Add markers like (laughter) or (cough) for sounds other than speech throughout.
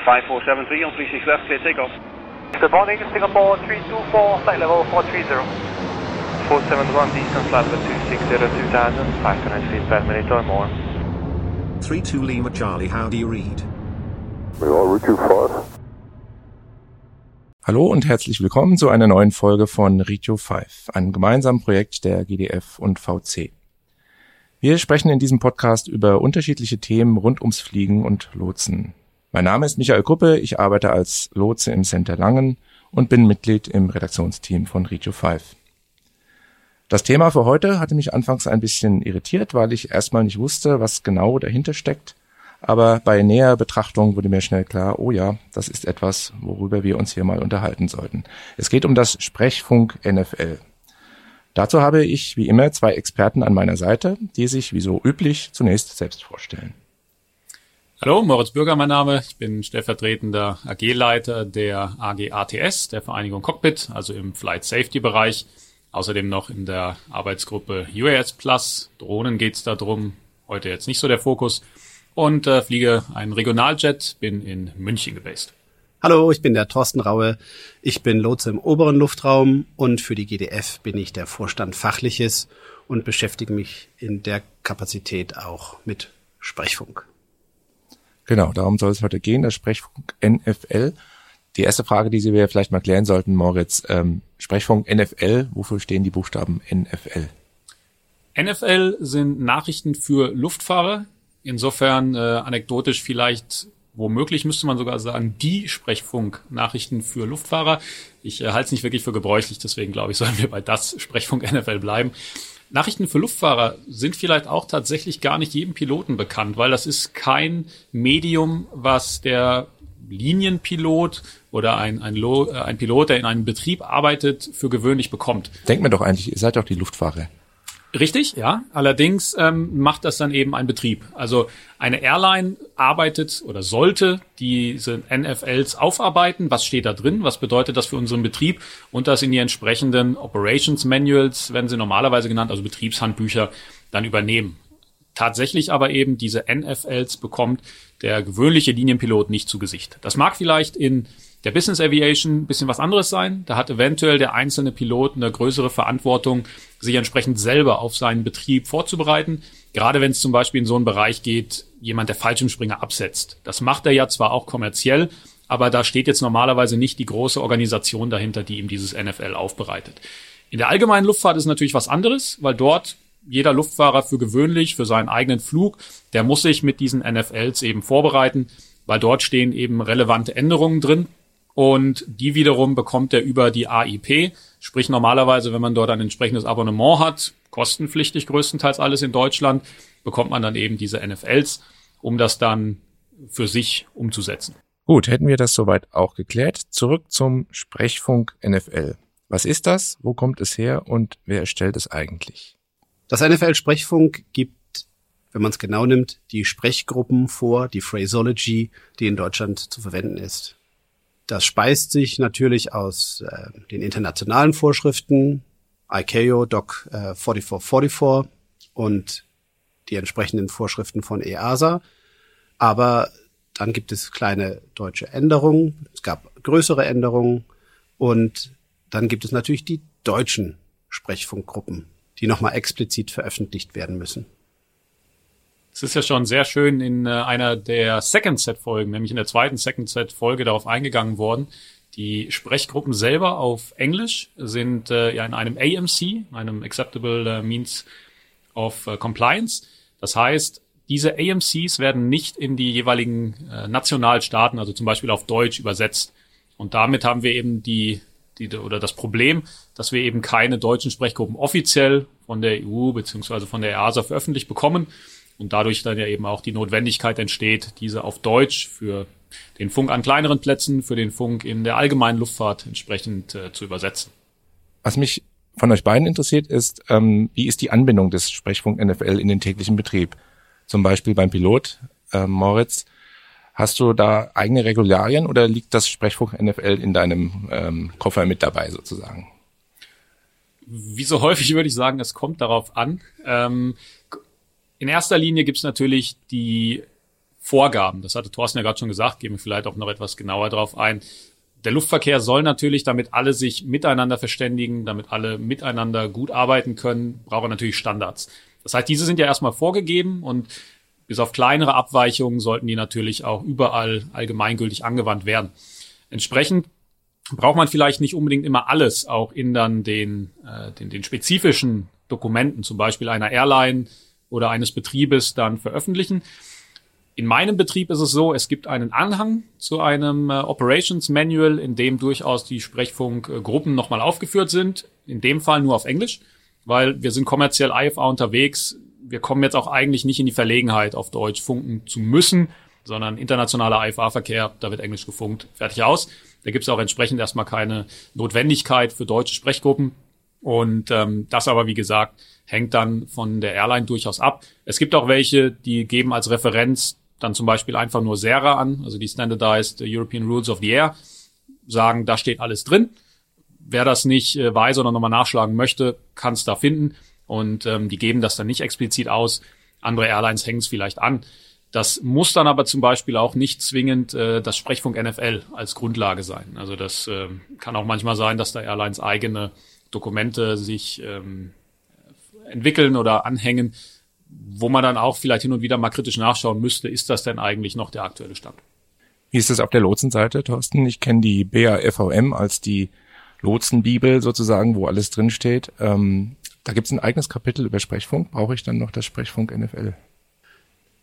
5473 on 36 left, clear takeoff. The morning, Singapore 324, flight level 430. 471 distance level 260 2000, 500 feet per minute or more. 32 Lima Charlie, how do you read? We are route 25. Hallo und herzlich willkommen zu einer neuen Folge von Ritio 5, einem gemeinsamen Projekt der GDF und VC. Wir sprechen in diesem Podcast über unterschiedliche Themen rund ums Fliegen und Lotsen. Mein Name ist Michael Kuppe, ich arbeite als Lotse im Center Langen und bin Mitglied im Redaktionsteam von Ritio 5. Das Thema für heute hatte mich anfangs ein bisschen irritiert, weil ich erstmal nicht wusste, was genau dahinter steckt aber bei näher Betrachtung wurde mir schnell klar, oh ja, das ist etwas, worüber wir uns hier mal unterhalten sollten. Es geht um das Sprechfunk NFL. Dazu habe ich wie immer zwei Experten an meiner Seite, die sich wie so üblich zunächst selbst vorstellen. Hallo, Moritz Bürger mein Name. Ich bin stellvertretender AG-Leiter der AG ATS, der Vereinigung Cockpit, also im Flight Safety Bereich. Außerdem noch in der Arbeitsgruppe UAS Plus. Drohnen geht es darum. Heute jetzt nicht so der Fokus und äh, fliege einen Regionaljet, bin in München gebased. Hallo, ich bin der Thorsten Raue. Ich bin Lotse im oberen Luftraum und für die GDF bin ich der Vorstand Fachliches und beschäftige mich in der Kapazität auch mit Sprechfunk. Genau, darum soll es heute gehen, der Sprechfunk NFL. Die erste Frage, die Sie mir vielleicht mal klären sollten, Moritz, ähm, Sprechfunk NFL, wofür stehen die Buchstaben NFL? NFL sind Nachrichten für Luftfahrer, Insofern äh, anekdotisch vielleicht womöglich müsste man sogar sagen, die Sprechfunk-Nachrichten für Luftfahrer. Ich äh, halte es nicht wirklich für gebräuchlich, deswegen glaube ich, (laughs) sollen wir bei das Sprechfunk NFL bleiben. Nachrichten für Luftfahrer sind vielleicht auch tatsächlich gar nicht jedem Piloten bekannt, weil das ist kein Medium, was der Linienpilot oder ein, ein, Lo, äh, ein Pilot, der in einem Betrieb arbeitet, für gewöhnlich bekommt. Denkt mir doch eigentlich, ihr seid doch die Luftfahrer. Richtig, ja. Allerdings ähm, macht das dann eben ein Betrieb. Also eine Airline arbeitet oder sollte diese NFLs aufarbeiten. Was steht da drin? Was bedeutet das für unseren Betrieb? Und das in die entsprechenden Operations Manuals, werden sie normalerweise genannt, also Betriebshandbücher, dann übernehmen. Tatsächlich aber eben diese NFLs bekommt der gewöhnliche Linienpilot nicht zu Gesicht. Das mag vielleicht in der Business Aviation ein bisschen was anderes sein. Da hat eventuell der einzelne Pilot eine größere Verantwortung, sich entsprechend selber auf seinen Betrieb vorzubereiten. Gerade wenn es zum Beispiel in so einen Bereich geht, jemand der Fallschirmspringer absetzt. Das macht er ja zwar auch kommerziell, aber da steht jetzt normalerweise nicht die große Organisation dahinter, die ihm dieses NFL aufbereitet. In der allgemeinen Luftfahrt ist natürlich was anderes, weil dort jeder Luftfahrer für gewöhnlich, für seinen eigenen Flug, der muss sich mit diesen NFLs eben vorbereiten, weil dort stehen eben relevante Änderungen drin und die wiederum bekommt er über die AIP. Sprich normalerweise, wenn man dort ein entsprechendes Abonnement hat, kostenpflichtig größtenteils alles in Deutschland, bekommt man dann eben diese NFLs, um das dann für sich umzusetzen. Gut, hätten wir das soweit auch geklärt. Zurück zum Sprechfunk NFL. Was ist das? Wo kommt es her? Und wer erstellt es eigentlich? Das NFL-Sprechfunk gibt, wenn man es genau nimmt, die Sprechgruppen vor, die Phraseology, die in Deutschland zu verwenden ist. Das speist sich natürlich aus äh, den internationalen Vorschriften, ICAO Doc äh, 4444 und die entsprechenden Vorschriften von EASA. Aber dann gibt es kleine deutsche Änderungen, es gab größere Änderungen und dann gibt es natürlich die deutschen Sprechfunkgruppen, die nochmal explizit veröffentlicht werden müssen. Es ist ja schon sehr schön in äh, einer der Second Set Folgen, nämlich in der zweiten Second Set Folge darauf eingegangen worden. Die Sprechgruppen selber auf Englisch sind äh, ja in einem AMC, einem Acceptable äh, Means of äh, Compliance. Das heißt, diese AMCs werden nicht in die jeweiligen äh, Nationalstaaten, also zum Beispiel auf Deutsch übersetzt. Und damit haben wir eben die, die oder das Problem, dass wir eben keine deutschen Sprechgruppen offiziell von der EU beziehungsweise von der EASA veröffentlicht bekommen und dadurch dann ja eben auch die Notwendigkeit entsteht, diese auf Deutsch für den Funk an kleineren Plätzen, für den Funk in der allgemeinen Luftfahrt entsprechend äh, zu übersetzen. Was mich von euch beiden interessiert ist, ähm, wie ist die Anbindung des Sprechfunk NFL in den täglichen Betrieb? Zum Beispiel beim Pilot, äh, Moritz. Hast du da eigene Regularien oder liegt das Sprechfunk NFL in deinem ähm, Koffer mit dabei sozusagen? Wie so häufig würde ich sagen, es kommt darauf an. Ähm, in erster Linie gibt es natürlich die Vorgaben. Das hatte Thorsten ja gerade schon gesagt, gehen wir vielleicht auch noch etwas genauer drauf ein. Der Luftverkehr soll natürlich, damit alle sich miteinander verständigen, damit alle miteinander gut arbeiten können, braucht er natürlich Standards. Das heißt, diese sind ja erstmal vorgegeben und bis auf kleinere Abweichungen sollten die natürlich auch überall allgemeingültig angewandt werden. Entsprechend braucht man vielleicht nicht unbedingt immer alles auch in dann den, äh, den, den spezifischen Dokumenten, zum Beispiel einer Airline oder eines Betriebes, dann veröffentlichen. In meinem Betrieb ist es so, es gibt einen Anhang zu einem äh, Operations Manual, in dem durchaus die Sprechfunkgruppen nochmal aufgeführt sind. In dem Fall nur auf Englisch, weil wir sind kommerziell IFA unterwegs. Wir kommen jetzt auch eigentlich nicht in die Verlegenheit, auf Deutsch funken zu müssen, sondern internationaler IFA-Verkehr, da wird Englisch gefunkt, fertig aus. Da gibt es auch entsprechend erstmal keine Notwendigkeit für deutsche Sprechgruppen. Und ähm, das aber, wie gesagt, hängt dann von der Airline durchaus ab. Es gibt auch welche, die geben als Referenz dann zum Beispiel einfach nur SERA an, also die Standardized European Rules of the Air, sagen, da steht alles drin. Wer das nicht äh, weiß oder nochmal nachschlagen möchte, kann es da finden. Und ähm, die geben das dann nicht explizit aus. Andere Airlines hängen es vielleicht an. Das muss dann aber zum Beispiel auch nicht zwingend äh, das Sprechfunk NFL als Grundlage sein. Also das äh, kann auch manchmal sein, dass da Airlines eigene Dokumente sich ähm, entwickeln oder anhängen, wo man dann auch vielleicht hin und wieder mal kritisch nachschauen müsste, ist das denn eigentlich noch der aktuelle Stand? Wie ist es auf der Lotsenseite, Thorsten? Ich kenne die BAFVM als die Lotsenbibel sozusagen, wo alles drinsteht. Ähm, da gibt es ein eigenes Kapitel über Sprechfunk. Brauche ich dann noch das Sprechfunk NFL?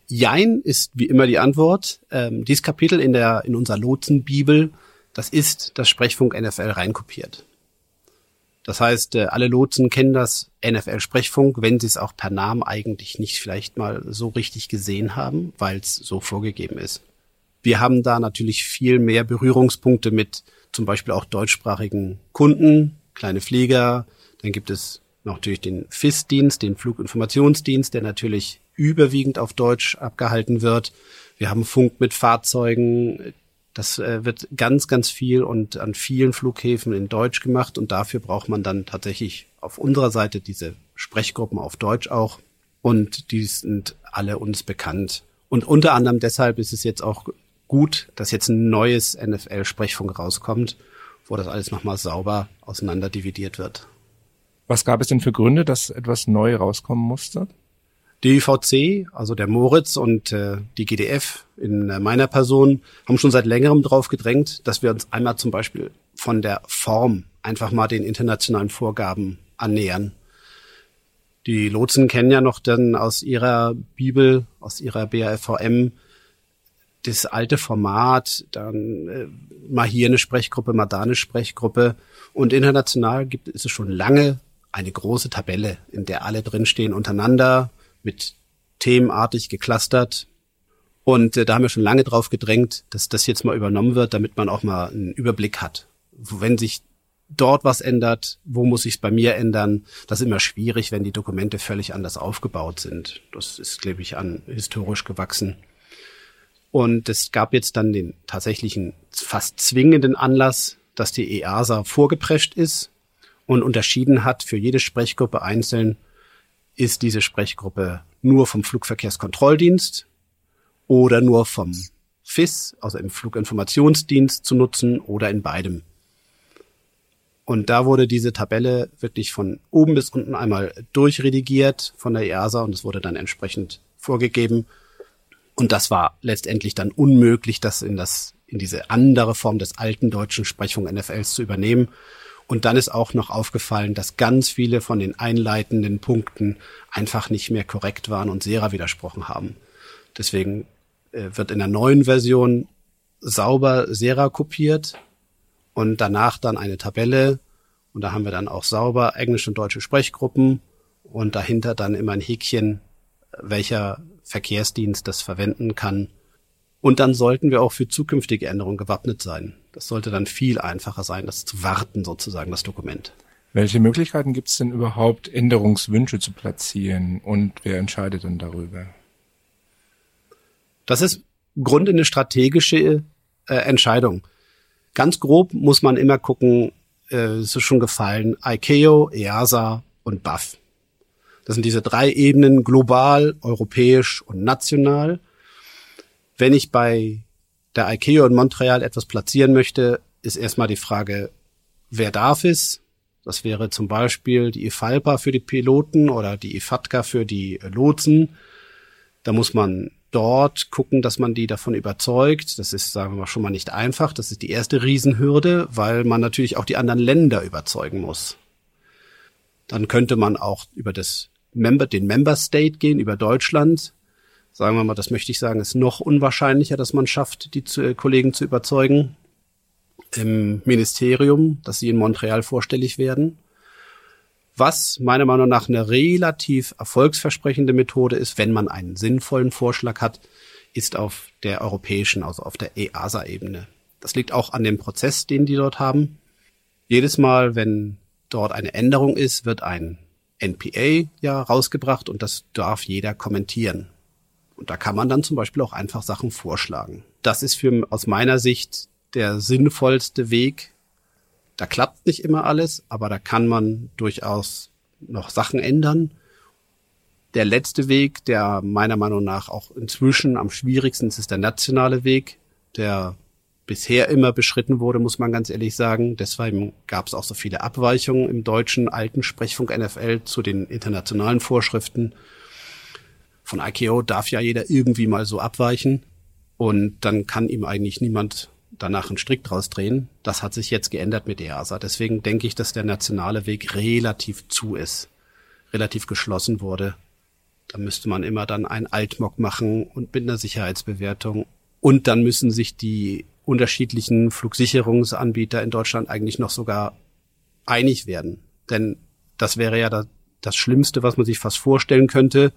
Jein ist wie immer die Antwort. Ähm, dieses Kapitel in der in unserer Lotsenbibel, das ist das Sprechfunk NFL reinkopiert. Das heißt, äh, alle Lotsen kennen das NFL-Sprechfunk, wenn sie es auch per Namen eigentlich nicht vielleicht mal so richtig gesehen haben, weil es so vorgegeben ist. Wir haben da natürlich viel mehr Berührungspunkte mit zum Beispiel auch deutschsprachigen Kunden, kleine Flieger. Dann gibt es natürlich den FIS-Dienst, den Fluginformationsdienst, der natürlich überwiegend auf Deutsch abgehalten wird. Wir haben Funk mit Fahrzeugen. Das äh, wird ganz, ganz viel und an vielen Flughäfen in Deutsch gemacht und dafür braucht man dann tatsächlich auf unserer Seite diese Sprechgruppen auf Deutsch auch und die sind alle uns bekannt. Und unter anderem deshalb ist es jetzt auch gut, dass jetzt ein neues NFL-Sprechfunk rauskommt, wo das alles nochmal sauber auseinander dividiert wird. Was gab es denn für Gründe, dass etwas neu rauskommen musste? Die IVC, also der Moritz und äh, die GDF in äh, meiner Person haben schon seit längerem drauf gedrängt, dass wir uns einmal zum Beispiel von der Form einfach mal den internationalen Vorgaben annähern. Die Lotsen kennen ja noch dann aus ihrer Bibel, aus ihrer BAFVM, das alte Format, dann äh, mal hier eine Sprechgruppe, mal da eine Sprechgruppe. Und international gibt es schon lange eine große Tabelle, in der alle drinstehen untereinander mit themenartig geclustert. Und äh, da haben wir schon lange drauf gedrängt, dass das jetzt mal übernommen wird, damit man auch mal einen Überblick hat. Wenn sich dort was ändert, wo muss ich es bei mir ändern? Das ist immer schwierig, wenn die Dokumente völlig anders aufgebaut sind. Das ist, glaube ich, an historisch gewachsen. Und es gab jetzt dann den tatsächlichen fast zwingenden Anlass, dass die EASA vorgeprescht ist und unterschieden hat für jede Sprechgruppe einzeln, ist diese Sprechgruppe nur vom Flugverkehrskontrolldienst oder nur vom FIS, also im Fluginformationsdienst zu nutzen oder in beidem. Und da wurde diese Tabelle wirklich von oben bis unten einmal durchredigiert von der EASA und es wurde dann entsprechend vorgegeben. Und das war letztendlich dann unmöglich, das in das, in diese andere Form des alten deutschen Sprechfunk NFLs zu übernehmen. Und dann ist auch noch aufgefallen, dass ganz viele von den einleitenden Punkten einfach nicht mehr korrekt waren und Sera widersprochen haben. Deswegen äh, wird in der neuen Version sauber Sera kopiert und danach dann eine Tabelle und da haben wir dann auch sauber englische und deutsche Sprechgruppen und dahinter dann immer ein Häkchen, welcher Verkehrsdienst das verwenden kann. Und dann sollten wir auch für zukünftige Änderungen gewappnet sein. Das sollte dann viel einfacher sein, das zu warten sozusagen, das Dokument. Welche Möglichkeiten gibt es denn überhaupt, Änderungswünsche zu platzieren und wer entscheidet dann darüber? Das ist im Grunde eine strategische äh, Entscheidung. Ganz grob muss man immer gucken, äh, es ist schon gefallen, ICAO, EASA und BAF. Das sind diese drei Ebenen, global, europäisch und national. Wenn ich bei der ICAO in Montreal etwas platzieren möchte, ist erstmal die Frage, wer darf es? Das wäre zum Beispiel die IFALPA für die Piloten oder die IFATCA für die Lotsen. Da muss man dort gucken, dass man die davon überzeugt. Das ist, sagen wir mal, schon mal nicht einfach. Das ist die erste Riesenhürde, weil man natürlich auch die anderen Länder überzeugen muss. Dann könnte man auch über das Member, den Member State gehen, über Deutschland. Sagen wir mal, das möchte ich sagen, ist noch unwahrscheinlicher, dass man schafft, die zu, äh, Kollegen zu überzeugen im Ministerium, dass sie in Montreal vorstellig werden. Was meiner Meinung nach eine relativ erfolgsversprechende Methode ist, wenn man einen sinnvollen Vorschlag hat, ist auf der europäischen, also auf der EASA-Ebene. Das liegt auch an dem Prozess, den die dort haben. Jedes Mal, wenn dort eine Änderung ist, wird ein NPA ja rausgebracht und das darf jeder kommentieren. Und da kann man dann zum Beispiel auch einfach Sachen vorschlagen. Das ist für aus meiner Sicht der sinnvollste Weg. Da klappt nicht immer alles, aber da kann man durchaus noch Sachen ändern. Der letzte Weg, der meiner Meinung nach auch inzwischen am schwierigsten ist, ist der nationale Weg, der bisher immer beschritten wurde, muss man ganz ehrlich sagen. Deswegen gab es auch so viele Abweichungen im deutschen alten Sprechfunk NFL zu den internationalen Vorschriften. Von ICAO darf ja jeder irgendwie mal so abweichen und dann kann ihm eigentlich niemand danach einen Strick draus drehen. Das hat sich jetzt geändert mit EASA. Deswegen denke ich, dass der nationale Weg relativ zu ist, relativ geschlossen wurde. Da müsste man immer dann ein Altmog machen und mit einer Sicherheitsbewertung. Und dann müssen sich die unterschiedlichen Flugsicherungsanbieter in Deutschland eigentlich noch sogar einig werden. Denn das wäre ja das Schlimmste, was man sich fast vorstellen könnte.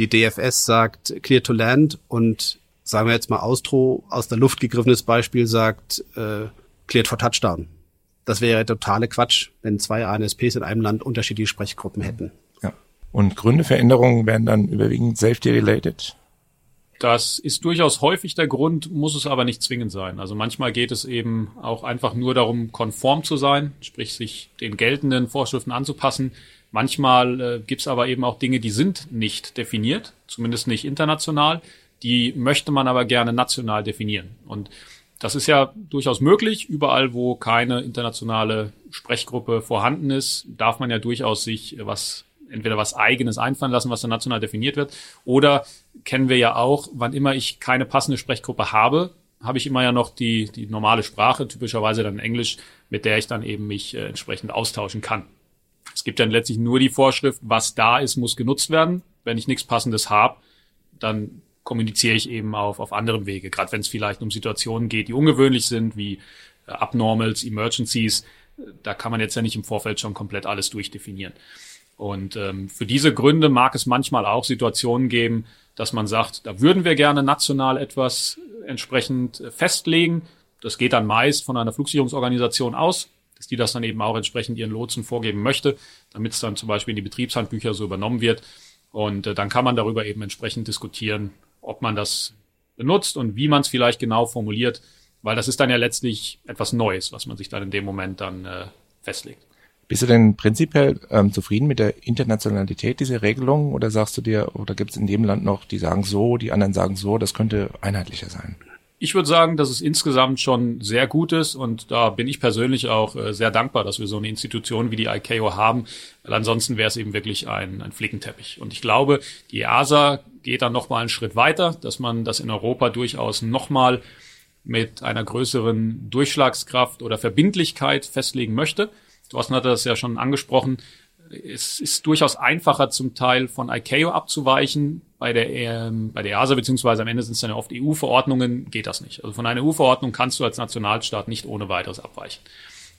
Die DFS sagt Clear to Land und sagen wir jetzt mal Austro aus der Luft gegriffenes Beispiel sagt äh, Cleared for Touchdown. Das wäre totale Quatsch, wenn zwei ANSPs in einem Land unterschiedliche Sprechgruppen hätten. Ja. Und Gründe für Änderungen wären dann überwiegend safety-related? Das ist durchaus häufig der Grund, muss es aber nicht zwingend sein. Also manchmal geht es eben auch einfach nur darum, konform zu sein, sprich sich den geltenden Vorschriften anzupassen. Manchmal äh, gibt es aber eben auch Dinge, die sind nicht definiert, zumindest nicht international. Die möchte man aber gerne national definieren. Und das ist ja durchaus möglich. Überall, wo keine internationale Sprechgruppe vorhanden ist, darf man ja durchaus sich was entweder was eigenes einfallen lassen, was dann national definiert wird, oder kennen wir ja auch, wann immer ich keine passende Sprechgruppe habe, habe ich immer ja noch die, die normale Sprache, typischerweise dann Englisch, mit der ich dann eben mich äh, entsprechend austauschen kann. Es gibt dann letztlich nur die Vorschrift, was da ist, muss genutzt werden. Wenn ich nichts Passendes habe, dann kommuniziere ich eben auf, auf anderem Wege, gerade wenn es vielleicht um Situationen geht, die ungewöhnlich sind, wie äh, Abnormals, Emergencies. Da kann man jetzt ja nicht im Vorfeld schon komplett alles durchdefinieren. Und ähm, für diese Gründe mag es manchmal auch Situationen geben, dass man sagt, da würden wir gerne national etwas entsprechend äh, festlegen. Das geht dann meist von einer Flugsicherungsorganisation aus, dass die das dann eben auch entsprechend ihren Lotsen vorgeben möchte, damit es dann zum Beispiel in die Betriebshandbücher so übernommen wird. Und äh, dann kann man darüber eben entsprechend diskutieren, ob man das benutzt und wie man es vielleicht genau formuliert, weil das ist dann ja letztlich etwas Neues, was man sich dann in dem Moment dann äh, festlegt. Bist du denn prinzipiell ähm, zufrieden mit der Internationalität dieser Regelung oder sagst du dir, oder gibt es in dem Land noch, die sagen so, die anderen sagen so, das könnte einheitlicher sein? Ich würde sagen, dass es insgesamt schon sehr gut ist und da bin ich persönlich auch äh, sehr dankbar, dass wir so eine Institution wie die ICAO haben, weil ansonsten wäre es eben wirklich ein, ein Flickenteppich. Und ich glaube, die EASA geht dann nochmal einen Schritt weiter, dass man das in Europa durchaus nochmal mit einer größeren Durchschlagskraft oder Verbindlichkeit festlegen möchte. Thorsten hatte das ja schon angesprochen. Es ist durchaus einfacher zum Teil von ICAO abzuweichen. Bei der, ähm, bei der EASA beziehungsweise am Ende sind es dann oft EU-Verordnungen, geht das nicht. Also von einer EU-Verordnung kannst du als Nationalstaat nicht ohne weiteres abweichen.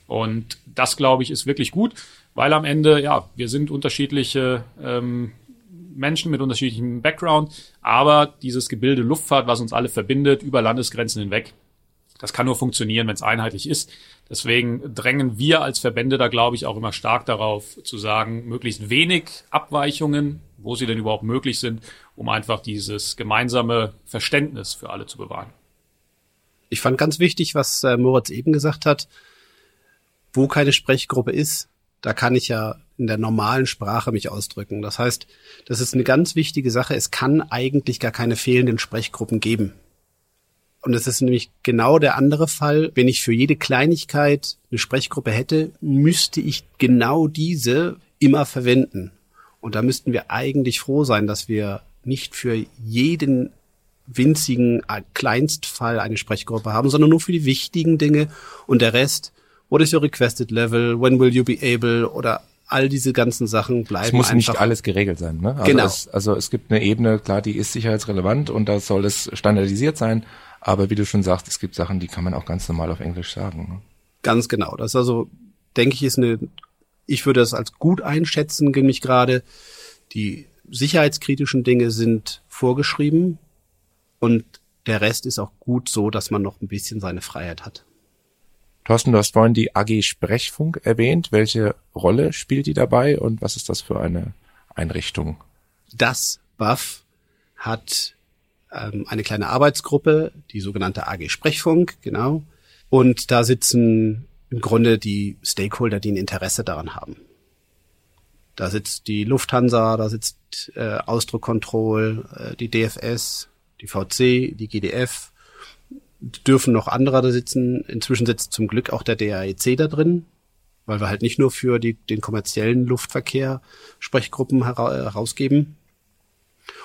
Und das, glaube ich, ist wirklich gut, weil am Ende, ja, wir sind unterschiedliche ähm, Menschen mit unterschiedlichem Background, aber dieses Gebilde Luftfahrt, was uns alle verbindet, über Landesgrenzen hinweg, das kann nur funktionieren, wenn es einheitlich ist. Deswegen drängen wir als Verbände da, glaube ich, auch immer stark darauf zu sagen, möglichst wenig Abweichungen, wo sie denn überhaupt möglich sind, um einfach dieses gemeinsame Verständnis für alle zu bewahren. Ich fand ganz wichtig, was äh, Moritz eben gesagt hat, wo keine Sprechgruppe ist, da kann ich ja in der normalen Sprache mich ausdrücken. Das heißt, das ist eine ganz wichtige Sache. Es kann eigentlich gar keine fehlenden Sprechgruppen geben. Und es ist nämlich genau der andere Fall. Wenn ich für jede Kleinigkeit eine Sprechgruppe hätte, müsste ich genau diese immer verwenden. Und da müssten wir eigentlich froh sein, dass wir nicht für jeden winzigen Kleinstfall eine Sprechgruppe haben, sondern nur für die wichtigen Dinge und der Rest, what is your requested level, when will you be able oder all diese ganzen Sachen bleiben. Es muss einfach nicht alles geregelt sein. Ne? Also Genau. Es, also es gibt eine Ebene, klar, die ist sicherheitsrelevant und da soll es standardisiert sein. Aber wie du schon sagst, es gibt Sachen, die kann man auch ganz normal auf Englisch sagen. Ne? Ganz genau. Das also, denke ich, ist eine, ich würde das als gut einschätzen, nämlich gerade die sicherheitskritischen Dinge sind vorgeschrieben und der Rest ist auch gut so, dass man noch ein bisschen seine Freiheit hat. Thorsten, du hast vorhin die AG Sprechfunk erwähnt. Welche Rolle spielt die dabei und was ist das für eine Einrichtung? Das BAF hat ähm, eine kleine Arbeitsgruppe, die sogenannte AG Sprechfunk, genau. Und da sitzen im Grunde die Stakeholder, die ein Interesse daran haben. Da sitzt die Lufthansa, da sitzt äh, Austro Control, äh, die DFS, die VC, die GDF, dürfen noch andere da sitzen. Inzwischen sitzt zum Glück auch der DAEC da drin, weil wir halt nicht nur für die, den kommerziellen Luftverkehr Sprechgruppen hera herausgeben.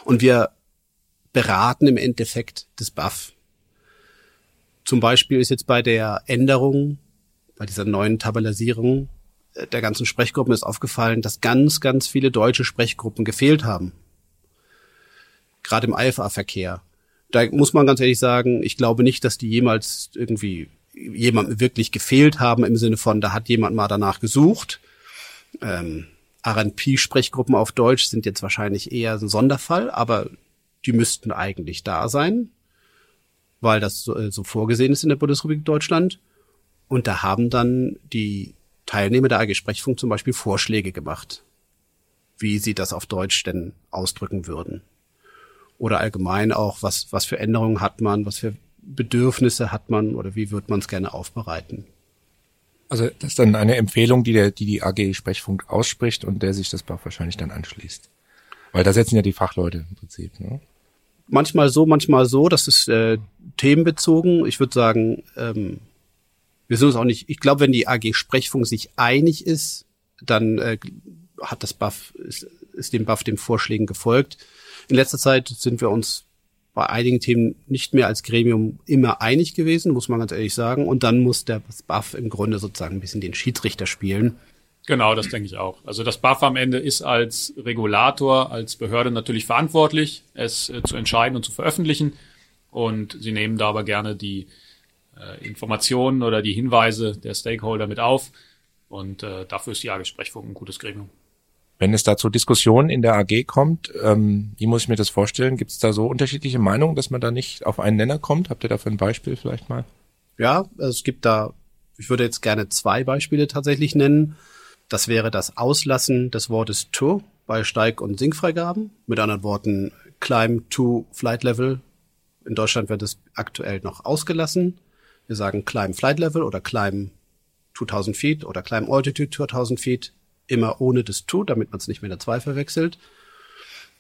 Und wir beraten im Endeffekt das BAF. Zum Beispiel ist jetzt bei der Änderung, bei dieser neuen Tabellisierung äh, der ganzen Sprechgruppen ist aufgefallen, dass ganz, ganz viele deutsche Sprechgruppen gefehlt haben. Gerade im IFA-Verkehr da muss man ganz ehrlich sagen, ich glaube nicht, dass die jemals irgendwie jemandem wirklich gefehlt haben im Sinne von, da hat jemand mal danach gesucht. Ähm, RP-Sprechgruppen auf Deutsch sind jetzt wahrscheinlich eher ein Sonderfall, aber die müssten eigentlich da sein, weil das so, äh, so vorgesehen ist in der Bundesrepublik Deutschland. Und da haben dann die Teilnehmer der AG Sprechfunk zum Beispiel Vorschläge gemacht, wie sie das auf Deutsch denn ausdrücken würden oder allgemein auch, was, was für Änderungen hat man, was für Bedürfnisse hat man oder wie wird man es gerne aufbereiten. Also das ist dann eine Empfehlung, die der, die, die AG Sprechfunk ausspricht und der sich das wahrscheinlich dann anschließt. Weil da setzen ja die Fachleute im Prinzip. Ne? Manchmal so, manchmal so. Das ist äh, themenbezogen. Ich würde sagen, ähm, wir sind uns auch nicht. Ich glaube, wenn die AG Sprechfunk sich einig ist, dann äh, hat das BAF ist, ist dem BAF den Vorschlägen gefolgt. In letzter Zeit sind wir uns bei einigen Themen nicht mehr als Gremium immer einig gewesen, muss man ganz ehrlich sagen. Und dann muss der BAF im Grunde sozusagen ein bisschen den Schiedsrichter spielen. Genau, das denke ich auch. Also das BAF am Ende ist als Regulator, als Behörde natürlich verantwortlich, es äh, zu entscheiden und zu veröffentlichen. Und sie nehmen da aber gerne die äh, Informationen oder die Hinweise der Stakeholder mit auf. Und äh, dafür ist die AG Sprechfunk ein gutes Gremium. Wenn es da zu Diskussionen in der AG kommt, ähm, wie muss ich mir das vorstellen? Gibt es da so unterschiedliche Meinungen, dass man da nicht auf einen Nenner kommt? Habt ihr dafür ein Beispiel vielleicht mal? Ja, es gibt da, ich würde jetzt gerne zwei Beispiele tatsächlich nennen. Das wäre das Auslassen des Wortes to bei Steig- und Sinkfreigaben. Mit anderen Worten, Climb to Flight Level. In Deutschland wird es aktuell noch ausgelassen. Wir sagen Climb Flight Level oder Climb 2000 Feet oder Climb Altitude 2000 Feet immer ohne das To, damit man es nicht mit der 2 verwechselt.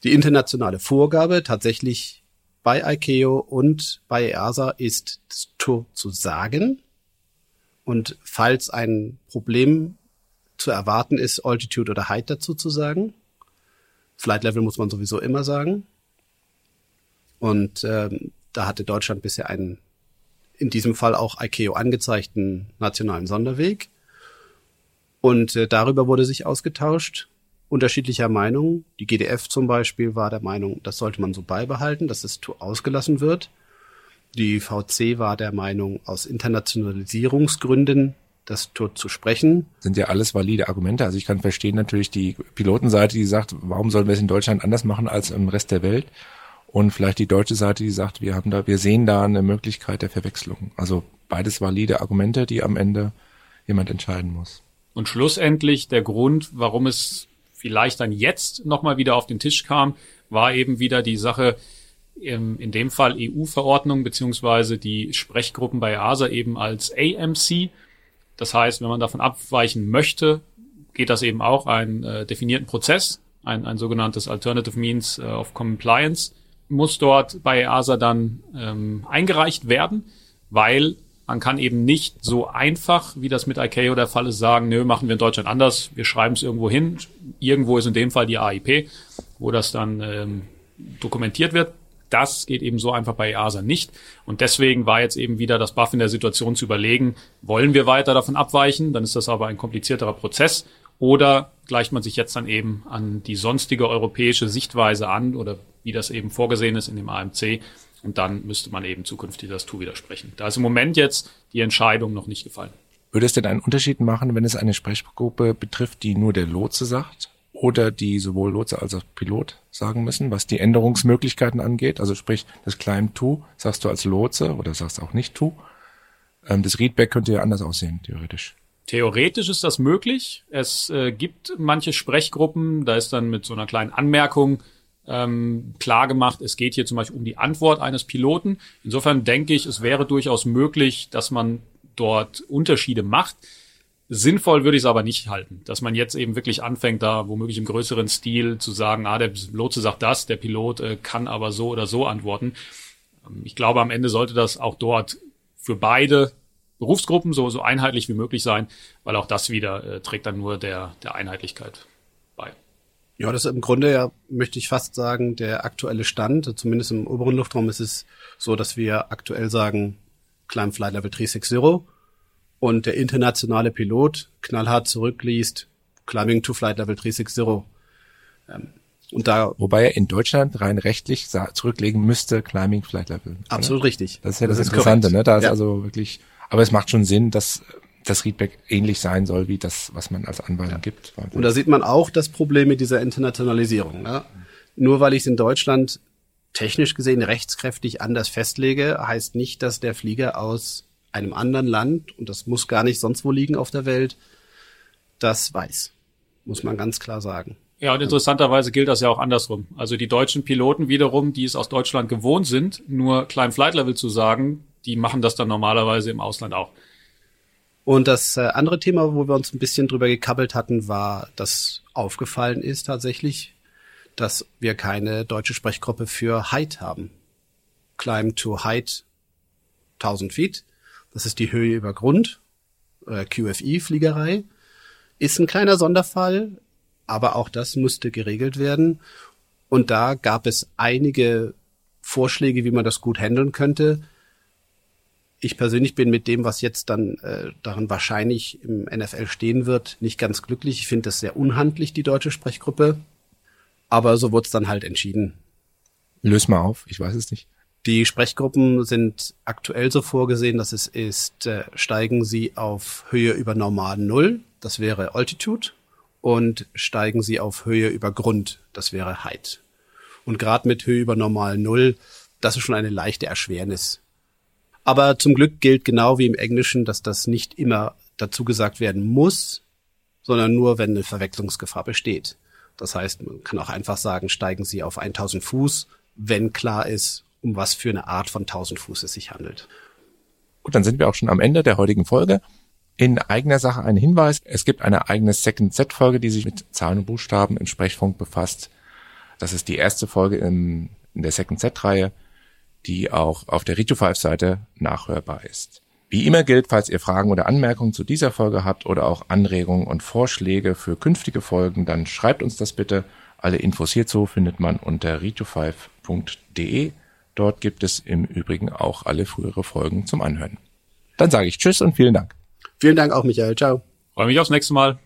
Die internationale Vorgabe tatsächlich bei ICAO und bei EASA ist das To zu sagen. Und falls ein Problem zu erwarten ist, Altitude oder Height dazu zu sagen. Flight Level muss man sowieso immer sagen. Und ähm, da hatte Deutschland bisher einen, in diesem Fall auch ICAO angezeigten nationalen Sonderweg. Und äh, darüber wurde sich ausgetauscht, unterschiedlicher Meinung. Die GDF zum Beispiel war der Meinung, das sollte man so beibehalten, dass es ausgelassen wird. Die VC war der Meinung, aus Internationalisierungsgründen das dort zu sprechen. Sind ja alles valide Argumente. Also ich kann verstehen natürlich die Pilotenseite, die sagt, warum sollen wir es in Deutschland anders machen als im Rest der Welt? Und vielleicht die deutsche Seite, die sagt, wir haben da, wir sehen da eine Möglichkeit der Verwechslung. Also beides valide Argumente, die am Ende jemand entscheiden muss. Und schlussendlich der Grund, warum es vielleicht dann jetzt nochmal wieder auf den Tisch kam, war eben wieder die Sache, im, in dem Fall EU-Verordnung beziehungsweise die Sprechgruppen bei ASA eben als AMC. Das heißt, wenn man davon abweichen möchte, geht das eben auch einen äh, definierten Prozess, ein, ein sogenanntes Alternative Means of Compliance. muss dort bei EASA dann ähm, eingereicht werden, weil man kann eben nicht so einfach, wie das mit ICAO der Fall ist, sagen, nö, machen wir in Deutschland anders, wir schreiben es irgendwo hin. Irgendwo ist in dem Fall die AIP, wo das dann ähm, dokumentiert wird. Das geht eben so einfach bei EASA nicht. Und deswegen war jetzt eben wieder das BAF in der Situation zu überlegen, wollen wir weiter davon abweichen? Dann ist das aber ein komplizierterer Prozess. Oder gleicht man sich jetzt dann eben an die sonstige europäische Sichtweise an oder wie das eben vorgesehen ist in dem AMC und dann müsste man eben zukünftig das TU widersprechen. Da ist im Moment jetzt die Entscheidung noch nicht gefallen. Würde es denn einen Unterschied machen, wenn es eine Sprechgruppe betrifft, die nur der Lotse sagt oder die sowohl Lotse als auch Pilot sagen müssen, was die Änderungsmöglichkeiten angeht? Also sprich, das Climb To sagst du als Lotse oder sagst auch nicht To. Ähm, das Readback könnte ja anders aussehen, theoretisch. Theoretisch ist das möglich. Es äh, gibt manche Sprechgruppen, da ist dann mit so einer kleinen Anmerkung ähm, klar gemacht, es geht hier zum Beispiel um die Antwort eines Piloten. Insofern denke ich, es wäre durchaus möglich, dass man dort Unterschiede macht. Sinnvoll würde ich es aber nicht halten, dass man jetzt eben wirklich anfängt, da womöglich im größeren Stil zu sagen, ah, der Lotse sagt das, der Pilot äh, kann aber so oder so antworten. Ähm, ich glaube, am Ende sollte das auch dort für beide Berufsgruppen so, so einheitlich wie möglich sein, weil auch das wieder äh, trägt dann nur der, der Einheitlichkeit bei. Ja, das ist im Grunde ja, möchte ich fast sagen, der aktuelle Stand. Zumindest im oberen Luftraum ist es so, dass wir aktuell sagen, Climb Flight Level 360 und der internationale Pilot knallhart zurückliest, Climbing to Flight Level 360. Ähm, und da, Wobei er in Deutschland rein rechtlich zurücklegen müsste, Climbing Flight Level. Absolut oder? richtig. Das ist ja das, das Interessante, ne? Da ist ja. also wirklich, aber es macht schon Sinn, dass das Readback ähnlich sein soll wie das, was man als Anwalt ja. gibt. Und da sieht man auch das Problem mit dieser Internationalisierung. Ja? Nur weil ich es in Deutschland technisch gesehen rechtskräftig anders festlege, heißt nicht, dass der Flieger aus einem anderen Land, und das muss gar nicht sonst wo liegen auf der Welt, das weiß. Muss man ganz klar sagen. Ja, und interessanterweise gilt das ja auch andersrum. Also die deutschen Piloten wiederum, die es aus Deutschland gewohnt sind, nur Klein Flight Level zu sagen, die machen das dann normalerweise im Ausland auch. Und das äh, andere Thema, wo wir uns ein bisschen drüber gekabbelt hatten, war, dass aufgefallen ist tatsächlich, dass wir keine deutsche Sprechgruppe für Height haben. Climb to Height 1000 Feet. Das ist die Höhe über Grund. Äh, QFI-Fliegerei. Ist ein kleiner Sonderfall, aber auch das musste geregelt werden. Und da gab es einige Vorschläge, wie man das gut handeln könnte ich persönlich bin mit dem, was jetzt dann äh, darin wahrscheinlich im NFL stehen wird, nicht ganz glücklich. Ich finde das sehr unhandlich, die deutsche Sprechgruppe. Aber so wurde es dann halt entschieden. Löse mal auf, ich weiß es nicht. Die Sprechgruppen sind aktuell so vorgesehen, dass es ist, äh, steigen sie auf Höhe über normal Null, das wäre Altitude, und steigen sie auf Höhe über Grund, das wäre Height. Und gerade mit Höhe über normal Null, das ist schon eine leichte Erschwernis aber zum Glück gilt genau wie im Englischen, dass das nicht immer dazu gesagt werden muss, sondern nur, wenn eine Verwechslungsgefahr besteht. Das heißt, man kann auch einfach sagen, steigen Sie auf 1000 Fuß, wenn klar ist, um was für eine Art von 1000 Fuß es sich handelt. Gut, dann sind wir auch schon am Ende der heutigen Folge. In eigener Sache ein Hinweis. Es gibt eine eigene Second Set Folge, die sich mit Zahlen und Buchstaben im Sprechfunk befasst. Das ist die erste Folge in, in der Second Set Reihe die auch auf der Rito 5 Seite nachhörbar ist. Wie immer gilt, falls ihr Fragen oder Anmerkungen zu dieser Folge habt oder auch Anregungen und Vorschläge für künftige Folgen, dann schreibt uns das bitte. Alle Infos hierzu findet man unter rito5.de. Dort gibt es im Übrigen auch alle frühere Folgen zum Anhören. Dann sage ich Tschüss und vielen Dank. Vielen Dank auch, Michael. Ciao. Freue mich aufs nächste Mal.